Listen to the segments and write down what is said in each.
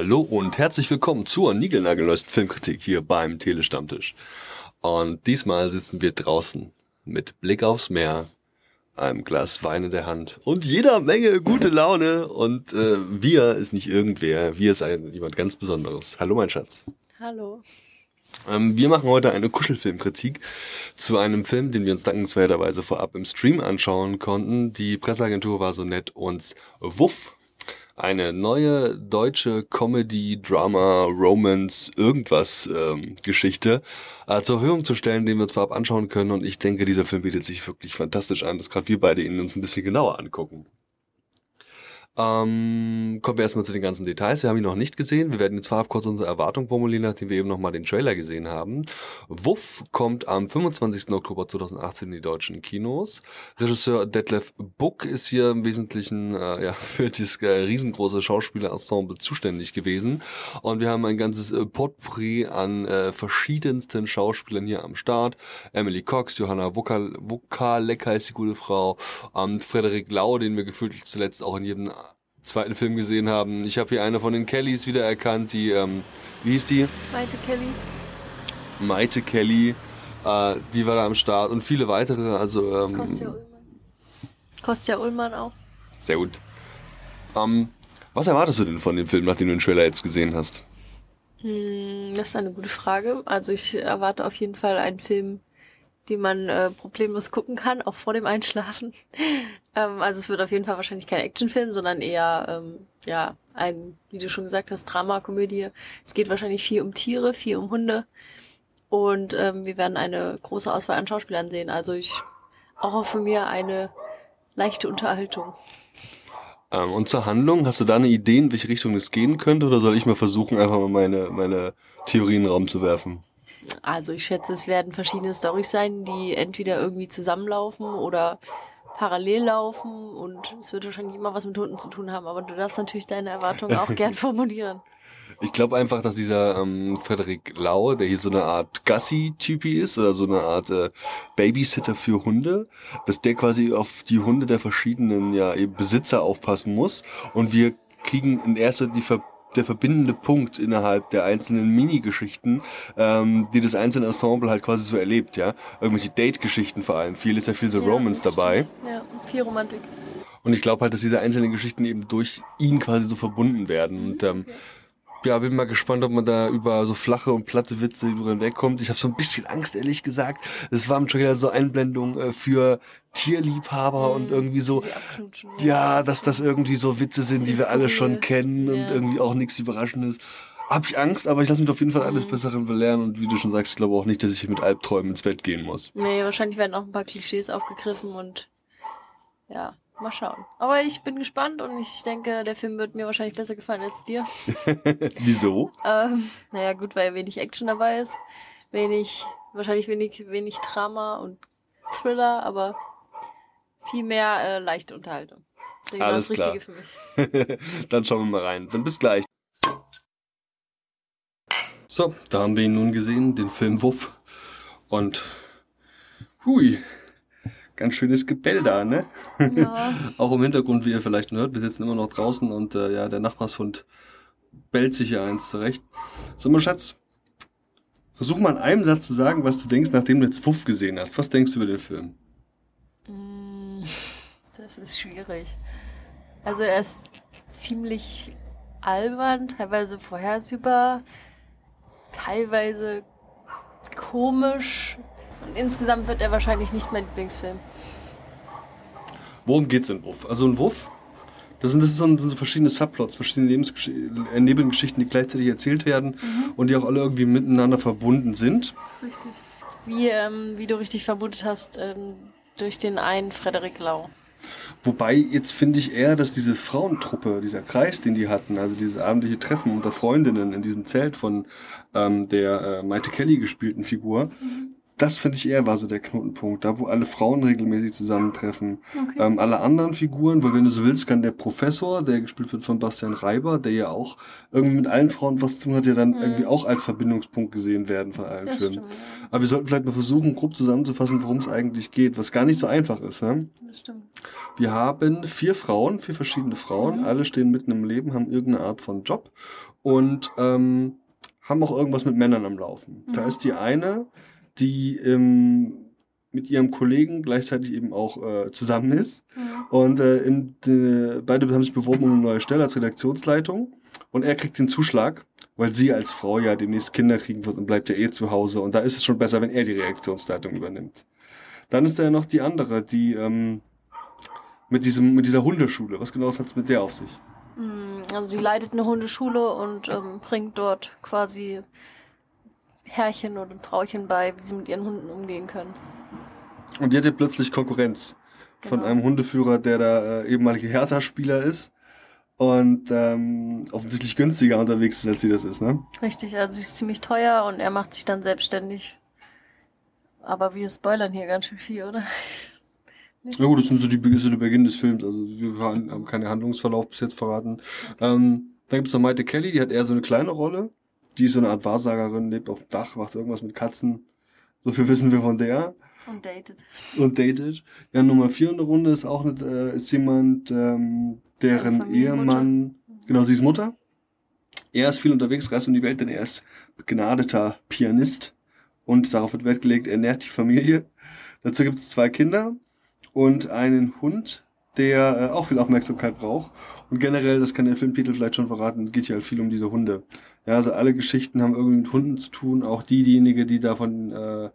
Hallo und herzlich willkommen zur niegelnagelneuesten Filmkritik hier beim Telestammtisch. Und diesmal sitzen wir draußen mit Blick aufs Meer, einem Glas Wein in der Hand und jeder Menge gute Laune. Und äh, wir ist nicht irgendwer, wir ist ein, jemand ganz Besonderes. Hallo mein Schatz. Hallo. Ähm, wir machen heute eine Kuschelfilmkritik zu einem Film, den wir uns dankenswerterweise vorab im Stream anschauen konnten. Die Presseagentur war so nett, uns Wuff eine neue deutsche Comedy, Drama, Romance, irgendwas ähm, Geschichte äh, zur Verfügung zu stellen, den wir uns vorab anschauen können. Und ich denke, dieser Film bietet sich wirklich fantastisch an, dass gerade wir beide ihn uns ein bisschen genauer angucken. Ähm, kommen wir erstmal zu den ganzen Details. Wir haben ihn noch nicht gesehen. Wir werden jetzt vorab kurz unsere Erwartung formulieren, nachdem wir eben nochmal den Trailer gesehen haben. Wuff kommt am 25. Oktober 2018 in die deutschen Kinos. Regisseur Detlef Buck ist hier im Wesentlichen äh, ja, für dieses äh, riesengroße Schauspielerensemble zuständig gewesen. Und wir haben ein ganzes äh, Potpourri an äh, verschiedensten Schauspielern hier am Start. Emily Cox, Johanna Wukalek heißt die gute Frau, ähm, Frederik Lau, den wir gefühlt zuletzt auch in jedem zweiten Film gesehen haben. Ich habe hier eine von den Kellys wiedererkannt, die, ähm, wie hieß die? Maite Kelly. Maite Kelly, äh, die war da am Start und viele weitere. Also, ähm, Kostja Ullmann. Kostja Ullmann auch. Sehr gut. Ähm, was erwartest du denn von dem Film, nachdem du den Trailer jetzt gesehen hast? Hm, das ist eine gute Frage. Also ich erwarte auf jeden Fall einen Film, den man äh, problemlos gucken kann, auch vor dem Einschlafen. Ähm, also es wird auf jeden Fall wahrscheinlich kein Actionfilm, sondern eher ähm, ja ein, wie du schon gesagt hast, Dramakomödie. Es geht wahrscheinlich viel um Tiere, viel um Hunde und ähm, wir werden eine große Auswahl an Schauspielern sehen. Also ich auch für mir eine leichte Unterhaltung. Ähm, und zur Handlung, hast du da eine Idee, in welche Richtung es gehen könnte, oder soll ich mal versuchen, einfach mal meine, meine Theorien in den Raum zu werfen? Also ich schätze, es werden verschiedene Storys sein, die entweder irgendwie zusammenlaufen oder parallel laufen und es wird wahrscheinlich immer was mit Hunden zu tun haben, aber du darfst natürlich deine Erwartungen auch gern formulieren. Ich glaube einfach, dass dieser ähm, Frederik Lau, der hier so eine Art Gassi-Typi ist oder so eine Art äh, Babysitter für Hunde, dass der quasi auf die Hunde der verschiedenen ja, Besitzer aufpassen muss und wir kriegen in erster die Ver der verbindende Punkt innerhalb der einzelnen Mini-Geschichten, ähm, die das einzelne Ensemble halt quasi so erlebt, ja. Irgendwelche Date-Geschichten vor allem. Viel ist ja viel so ja, Romance dabei. Ja, viel Romantik. Und ich glaube halt, dass diese einzelnen Geschichten eben durch ihn quasi so verbunden werden. Und ähm, okay ja, bin mal gespannt, ob man da über so flache und platte Witze drüber wegkommt. Ich habe so ein bisschen Angst, ehrlich gesagt. Es war im Trailer so Einblendung äh, für Tierliebhaber mm, und irgendwie so, ja, dass das irgendwie so Witze sind, die wir alle schon kennen und irgendwie auch nichts Überraschendes. Hab ich Angst, aber ich lasse mich auf jeden Fall alles mm. Besseren belehren und wie du schon sagst, ich glaube auch nicht, dass ich mit Albträumen ins Bett gehen muss. Nee, wahrscheinlich werden auch ein paar Klischees aufgegriffen und ja, Mal schauen. Aber ich bin gespannt und ich denke, der Film wird mir wahrscheinlich besser gefallen als dir. Wieso? Ähm, naja, gut, weil wenig Action dabei ist. Wenig, wahrscheinlich wenig, wenig Drama und Thriller, aber viel mehr äh, leichte Unterhaltung. Genau Alles das klar. Richtige für mich. Dann schauen wir mal rein. Dann bis gleich. So, da haben wir ihn nun gesehen, den Film Wuff. Und hui, ganz schönes Gebell da, ne? Ja. auch im Hintergrund, wie ihr vielleicht hört, wir sitzen immer noch draußen und äh, ja, der Nachbarshund bellt sich hier eins zurecht. So, mein Schatz, versuch mal in einem Satz zu sagen, was du denkst, nachdem du jetzt Fuff gesehen hast. Was denkst du über den Film? Mm, das ist schwierig. Also er ist ziemlich albern, teilweise vorhersehbar, teilweise komisch, und insgesamt wird er wahrscheinlich nicht mein Lieblingsfilm. Worum geht's in Wuff? Also in Wuff, das sind, das sind so verschiedene Subplots, verschiedene Lebensgesch äh, Nebengeschichten, die gleichzeitig erzählt werden mhm. und die auch alle irgendwie miteinander verbunden sind. Das ist richtig. Wie, ähm, wie du richtig vermutet hast, ähm, durch den einen Frederik Lau. Wobei jetzt finde ich eher, dass diese Frauentruppe, dieser Kreis, den die hatten, also dieses abendliche Treffen unter Freundinnen in diesem Zelt von ähm, der äh, Maite Kelly gespielten Figur, mhm das finde ich eher war so der Knotenpunkt, da wo alle Frauen regelmäßig zusammentreffen. Okay. Ähm, alle anderen Figuren, weil wenn du so willst, kann der Professor, der gespielt wird von Bastian Reiber, der ja auch irgendwie mit allen Frauen was zu tun hat, ja dann Mhm. irgendwie auch als Verbindungspunkt gesehen werden von allen das Filmen. stimmt, ja. Aber wir sollten vielleicht mal versuchen, grob zusammenzufassen, worum es eigentlich geht, was gar nicht so einfach ist. Ne? Das stimmt. Wir haben vier Frauen, vier verschiedene Frauen, Mhm. alle stehen mitten im Leben, haben irgendeine Art von Job und ähm, haben auch irgendwas mit Männern am Laufen. Da Mhm. ist die eine, die ähm, mit ihrem Kollegen gleichzeitig eben auch äh, zusammen ist. Ja. Und äh, im, äh, beide haben sich beworben um eine neue Stelle als Redaktionsleitung. Und er kriegt den Zuschlag, weil sie als Frau ja demnächst Kinder kriegen wird und bleibt ja eh zu Hause. Und da ist es schon besser, wenn er die Redaktionsleitung übernimmt. Dann ist da ja noch die andere, die ähm, mit, diesem, mit dieser Hundeschule. Was genau hat es mit der auf sich? Mm, Also die leitet eine Hundeschule und ähm, bringt dort quasi Herrchen oder Frauchen bei, wie sie mit ihren Hunden umgehen können. Und die hat ja plötzlich Konkurrenz von Genau. einem Hundeführer, der da äh, ehemalige Hertha-Spieler ist und ähm, offensichtlich günstiger unterwegs ist, als sie das ist, ne? Richtig, also sie ist ziemlich teuer und er macht sich dann selbstständig. Aber wir spoilern hier ganz schön viel, oder? Nicht? Ja gut, das sind so die, ist so der Beginn des Films, also wir haben keinen Handlungsverlauf bis jetzt verraten. Ähm, dann gibt es noch Maite Kelly, die hat eher so eine kleine Rolle. Die ist so eine Art Wahrsagerin, lebt auf dem Dach, macht irgendwas mit Katzen. So viel wissen wir von der. Und datet. Und datet. Ja, Nummer vier in der Runde ist auch nicht, äh, ist jemand, ähm, deren. Ehemann, genau, sie ist Mutter. Er ist viel unterwegs, reist um die Welt, denn er ist begnadeter Pianist. Und darauf wird Wert gelegt, er nährt die Familie. Dazu gibt es zwei Kinder und einen Hund, der äh, auch viel Aufmerksamkeit braucht. Und generell, das kann der Filmtitel vielleicht schon verraten, geht hier halt viel um diese Hunde. Ja, also alle Geschichten haben irgendwie mit Hunden zu tun. Auch diejenige, die davon, äh,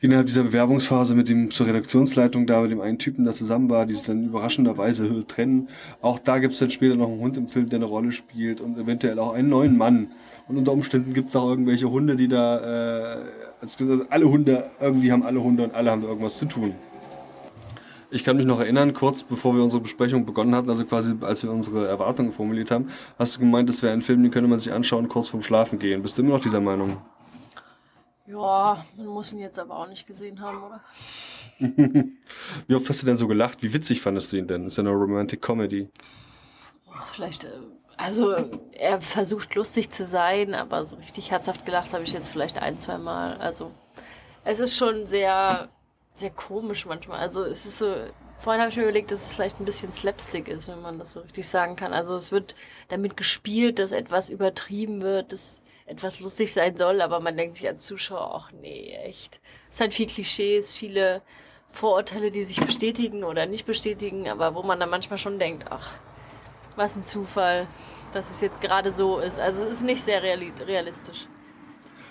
die innerhalb dieser Bewerbungsphase mit dem zur Redaktionsleitung da, mit dem einen Typen da zusammen war, die sich dann überraschenderweise trennen. Auch da gibt es dann später noch einen Hund im Film, der eine Rolle spielt und eventuell auch einen neuen Mann. Und unter Umständen gibt es auch irgendwelche Hunde, die da, äh, also alle Hunde, irgendwie haben alle Hunde und alle haben da irgendwas zu tun. Ich kann mich noch erinnern, kurz bevor wir unsere Besprechung begonnen hatten, also quasi als wir unsere Erwartungen formuliert haben, hast du gemeint, das wäre ein Film, den könnte man sich anschauen, kurz vorm Schlafen gehen. Bist du immer noch dieser Meinung? Ja, man muss ihn jetzt aber auch nicht gesehen haben, oder? Wie oft hast du denn so gelacht? Wie witzig fandest du ihn denn? Ist ja eine Romantic Comedy. Vielleicht, äh, also er versucht lustig zu sein, aber so richtig herzhaft gelacht habe ich jetzt vielleicht ein, zwei Mal. Also es ist schon sehr, sehr komisch manchmal. Also es ist so, vorhin habe ich mir überlegt, dass es vielleicht ein bisschen Slapstick ist, wenn man das so richtig sagen kann. Also es wird damit gespielt, dass etwas übertrieben wird, dass etwas lustig sein soll, aber man denkt sich als Zuschauer, ach nee, echt. Es sind viel Klischees, viele Vorurteile, die sich bestätigen oder nicht bestätigen, aber wo man dann manchmal schon denkt, ach, was ein Zufall, dass es jetzt gerade so ist. Also es ist nicht sehr reali realistisch.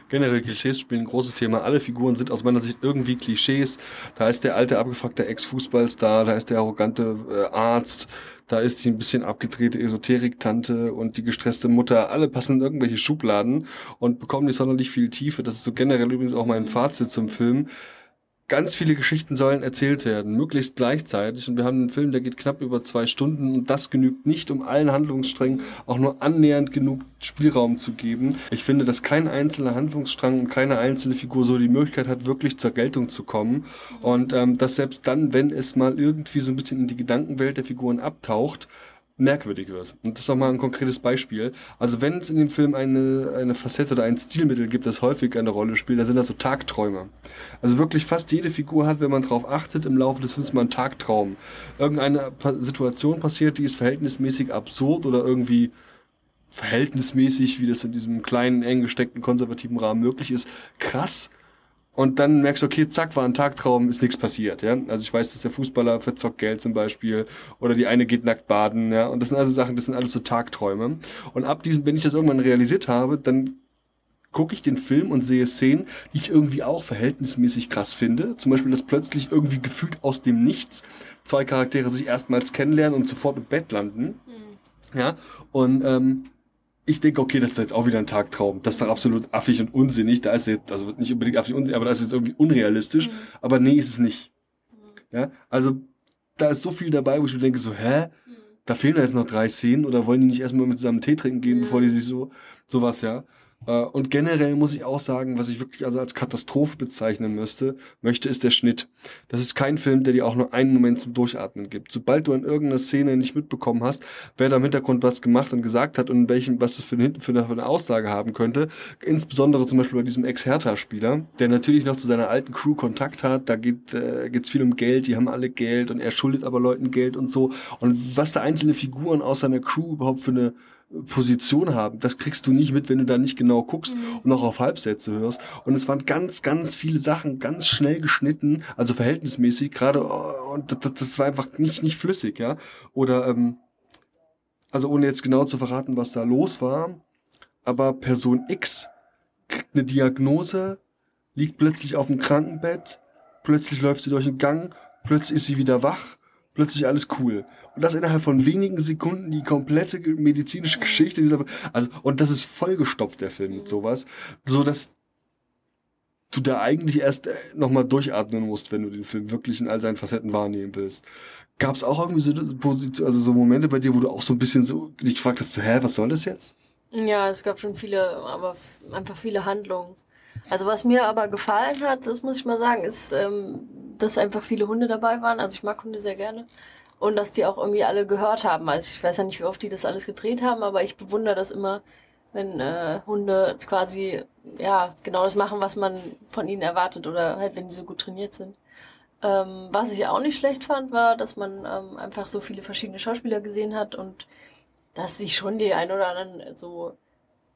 Generell Klischees spielen ein großes Thema. Alle Figuren sind aus meiner Sicht irgendwie Klischees. Da ist der alte abgefuckte Ex-Fußballstar, da ist der arrogante äh, Arzt, da ist die ein bisschen abgedrehte Esoterik-Tante und die gestresste Mutter. Alle passen in irgendwelche Schubladen und bekommen nicht sonderlich viel Tiefe. Das ist so generell übrigens auch mein Fazit zum Film. Ganz viele Geschichten sollen erzählt werden, möglichst gleichzeitig. Und wir haben einen Film, der geht knapp über zwei Stunden und das genügt nicht, um allen Handlungssträngen auch nur annähernd genug Spielraum zu geben. Ich finde, dass kein einzelner Handlungsstrang und keine einzelne Figur so die Möglichkeit hat, wirklich zur Geltung zu kommen. Und ähm, dass selbst dann, wenn es mal irgendwie so ein bisschen in die Gedankenwelt der Figuren abtaucht, merkwürdig wird. Und das ist auch mal ein konkretes Beispiel. Also wenn es in dem Film eine, eine Facette oder ein Stilmittel gibt, das häufig eine Rolle spielt, dann sind das so Tagträume. Also wirklich fast jede Figur hat, wenn man drauf achtet, im Laufe des Films mal einen Tagtraum. Irgendeine Situation passiert, die ist verhältnismäßig absurd oder irgendwie verhältnismäßig, wie das in diesem kleinen, eng gesteckten, konservativen Rahmen möglich ist, krass. Und dann merkst du, okay, zack, war ein Tagtraum, ist nichts passiert, ja. Also ich weiß, dass der Fußballer verzockt Geld zum Beispiel oder die eine geht nackt baden, ja. Und das sind also Sachen, das sind alles so Tagträume. Und ab diesem, wenn ich das irgendwann realisiert habe, dann gucke ich den Film und sehe Szenen, die ich irgendwie auch verhältnismäßig krass finde. Zum Beispiel, dass plötzlich irgendwie gefühlt aus dem Nichts zwei Charaktere sich erstmals kennenlernen und sofort im Bett landen. Ja, und ähm, ich denke, okay, das ist jetzt auch wieder ein Tagtraum. Das ist doch absolut affig und unsinnig. Da ist jetzt, also nicht unbedingt affig und unsinnig, aber das ist jetzt irgendwie unrealistisch. Mhm. Aber nee, ist es nicht. Ja, also da ist so viel dabei, wo ich mir denke, so, hä? Da fehlen da jetzt noch drei Szenen oder wollen die nicht erstmal mit zusammen Tee trinken gehen, Mhm. bevor die sich so, sowas, ja. Äh, und generell muss ich auch sagen, was ich wirklich also als Katastrophe bezeichnen müsste, möchte, ist der Schnitt. Das ist kein Film, der dir auch nur einen Moment zum Durchatmen gibt. Sobald du an irgendeiner Szene nicht mitbekommen hast, wer da im Hintergrund was gemacht und gesagt hat und welchen, was das für eine, für eine, für eine Aussage haben könnte, insbesondere zum Beispiel bei diesem Ex-Hertha-Spieler, der natürlich noch zu seiner alten Crew Kontakt hat, da geht äh, geht's viel um Geld, die haben alle Geld und er schuldet aber Leuten Geld und so. Und was da einzelne Figuren aus seiner Crew überhaupt für eine Position haben. Das kriegst du nicht mit, wenn du da nicht genau guckst mhm. und auch auf Halbsätze hörst. Und es waren ganz, ganz viele Sachen ganz schnell geschnitten, also verhältnismäßig, gerade, und das, das war einfach nicht, nicht flüssig, ja. Oder, ähm, also ohne jetzt genau zu verraten, was da los war, aber Person X kriegt eine Diagnose, liegt plötzlich auf dem Krankenbett, plötzlich läuft sie durch den Gang, plötzlich ist sie wieder wach plötzlich alles cool. Und das innerhalb von wenigen Sekunden die komplette medizinische Geschichte dieser, also, und das ist vollgestopft, der Film mit sowas, so dass du da eigentlich erst äh, nochmal durchatmen musst, wenn du den Film wirklich in all seinen Facetten wahrnehmen willst. Gab es auch irgendwie so, also so Momente bei dir, wo du auch so ein bisschen so dich gefragt hast, hä, was soll das jetzt? Ja, es gab schon viele, aber einfach viele Handlungen. Also was mir aber gefallen hat, das muss ich mal sagen, ist, ähm, dass einfach viele Hunde dabei waren. Also ich mag Hunde sehr gerne. Und dass die auch irgendwie alle gehört haben. Also ich weiß ja nicht, wie oft die das alles gedreht haben, aber ich bewundere das immer, wenn äh, Hunde quasi ja genau das machen, was man von ihnen erwartet oder halt, wenn die so gut trainiert sind. Ähm, was ich auch nicht schlecht fand, war, dass man ähm, einfach so viele verschiedene Schauspieler gesehen hat und dass sich schon die ein oder anderen so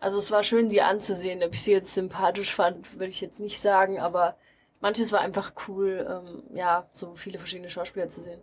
also es war schön, sie anzusehen. Ob ich sie jetzt sympathisch fand, würde ich jetzt nicht sagen, aber manches war einfach cool, ähm, ja, so viele verschiedene Schauspieler zu sehen.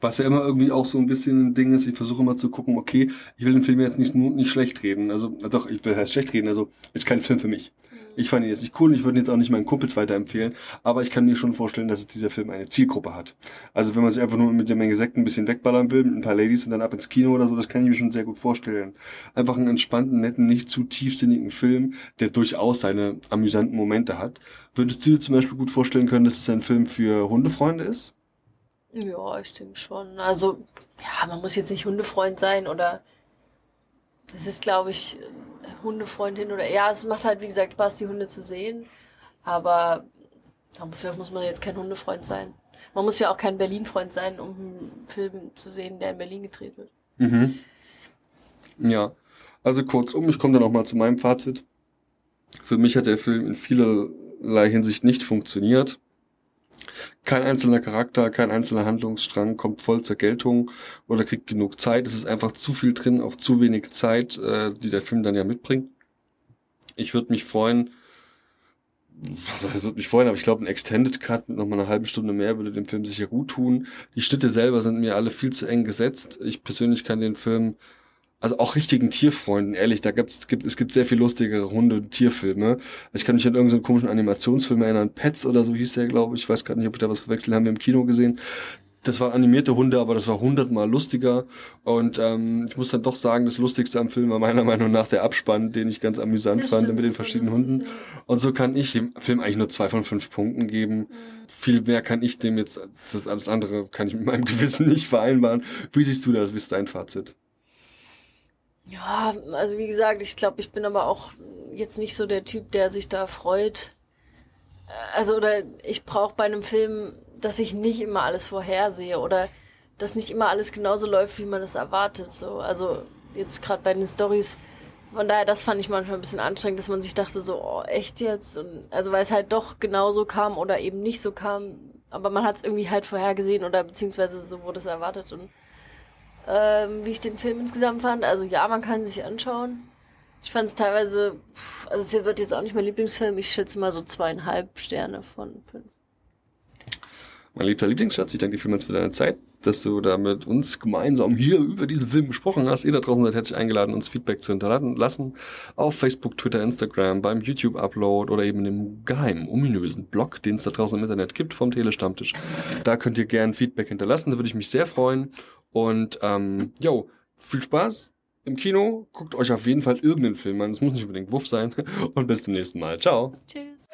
Was ja immer irgendwie auch so ein bisschen ein Ding ist, ich versuche immer zu gucken, okay, ich will den Film jetzt nicht, nicht schlecht reden. Also, doch, ich will heißt schlecht reden, also ist kein Film für mich. Ich fand ihn jetzt nicht cool und ich würde ihn jetzt auch nicht meinen Kumpels weiterempfehlen, aber ich kann mir schon vorstellen, dass dieser Film eine Zielgruppe hat. Also wenn man sich einfach nur mit der Menge Sekten ein bisschen wegballern will, mit ein paar Ladies und dann ab ins Kino oder so, das kann ich mir schon sehr gut vorstellen. Einfach einen entspannten, netten, nicht zu tiefsinnigen Film, der durchaus seine amüsanten Momente hat. Würdest du dir zum Beispiel gut vorstellen können, dass es ein Film für Hundefreunde ist? Ja, ich denke schon. Also, ja, man muss jetzt nicht Hundefreund sein oder es ist, glaube ich, Hundefreundin oder ja, es macht halt wie gesagt Spaß, die Hunde zu sehen. Aber dafür muss man jetzt kein Hundefreund sein. Man muss ja auch kein Berlin-Freund sein, um einen Film zu sehen, der in Berlin gedreht wird. Mhm. Ja, also kurzum, ich komme dann auch mal zu meinem Fazit. Für mich hat der Film in vielerlei Hinsicht nicht funktioniert. Kein einzelner Charakter, kein einzelner Handlungsstrang kommt voll zur Geltung oder kriegt genug Zeit. Es ist einfach zu viel drin auf zu wenig Zeit, äh, die der Film dann ja mitbringt. Ich würde mich freuen, also es würde mich freuen, aber ich glaube, ein Extended Cut mit nochmal einer halben Stunde mehr würde dem Film sicher gut tun. Die Schnitte selber sind mir alle viel zu eng gesetzt. Ich persönlich kann den Film also auch richtigen Tierfreunden, ehrlich, da gibt's, gibt, es gibt sehr viel lustigere Hunde- und Tierfilme. Also ich kann mich an irgendeinen komischen Animationsfilm erinnern, Pets oder so hieß der, glaube ich. Ich weiß gar nicht, ob ich da was verwechselt haben wir im Kino gesehen. Das waren animierte Hunde, aber das war hundertmal lustiger. Und ähm, ich muss dann doch sagen, das Lustigste am Film war meiner Meinung nach der Abspann, den ich ganz amüsant das fand stimmt, mit den verschiedenen Hunden. Und so kann ich dem Film eigentlich nur zwei von fünf Punkten geben. Mhm. Viel mehr kann ich dem jetzt, das alles andere kann ich mit meinem Gewissen nicht vereinbaren. Wie siehst du das? Wie ist dein Fazit? Ja, also wie gesagt, ich glaube, ich bin aber auch jetzt nicht so der Typ, der sich da freut. Also, oder ich brauche bei einem Film, dass ich nicht immer alles vorhersehe oder dass nicht immer alles genauso läuft, wie man es erwartet. So, also jetzt gerade bei den Stories. Von daher, das fand ich manchmal ein bisschen anstrengend, dass man sich dachte so, oh, echt jetzt? Und, also weil es halt doch genauso kam oder eben nicht so kam. Aber man hat es irgendwie halt vorhergesehen oder beziehungsweise so wurde es erwartet und ähm, wie ich den Film insgesamt fand. Also ja, man kann sich anschauen. Ich fand es teilweise, also es wird jetzt auch nicht mein Lieblingsfilm, ich schätze mal so zweieinhalb Sterne von fünf. Mein liebster Lieblingsschatz, ich danke dir vielmals für deine Zeit, dass du da mit uns gemeinsam hier über diesen Film gesprochen hast. Ihr da draußen seid herzlich eingeladen, uns Feedback zu hinterlassen. Auf Facebook, Twitter, Instagram, beim YouTube-Upload oder eben im geheimen, ominösen Blog, den es da draußen im Internet gibt, vom Telestammtisch. Da könnt ihr gerne Feedback hinterlassen, da würde ich mich sehr freuen. Und ähm, viel Spaß im Kino. Guckt euch auf jeden Fall irgendeinen Film an. Es muss nicht unbedingt Wuff sein. Und bis zum nächsten Mal. Ciao. Tschüss.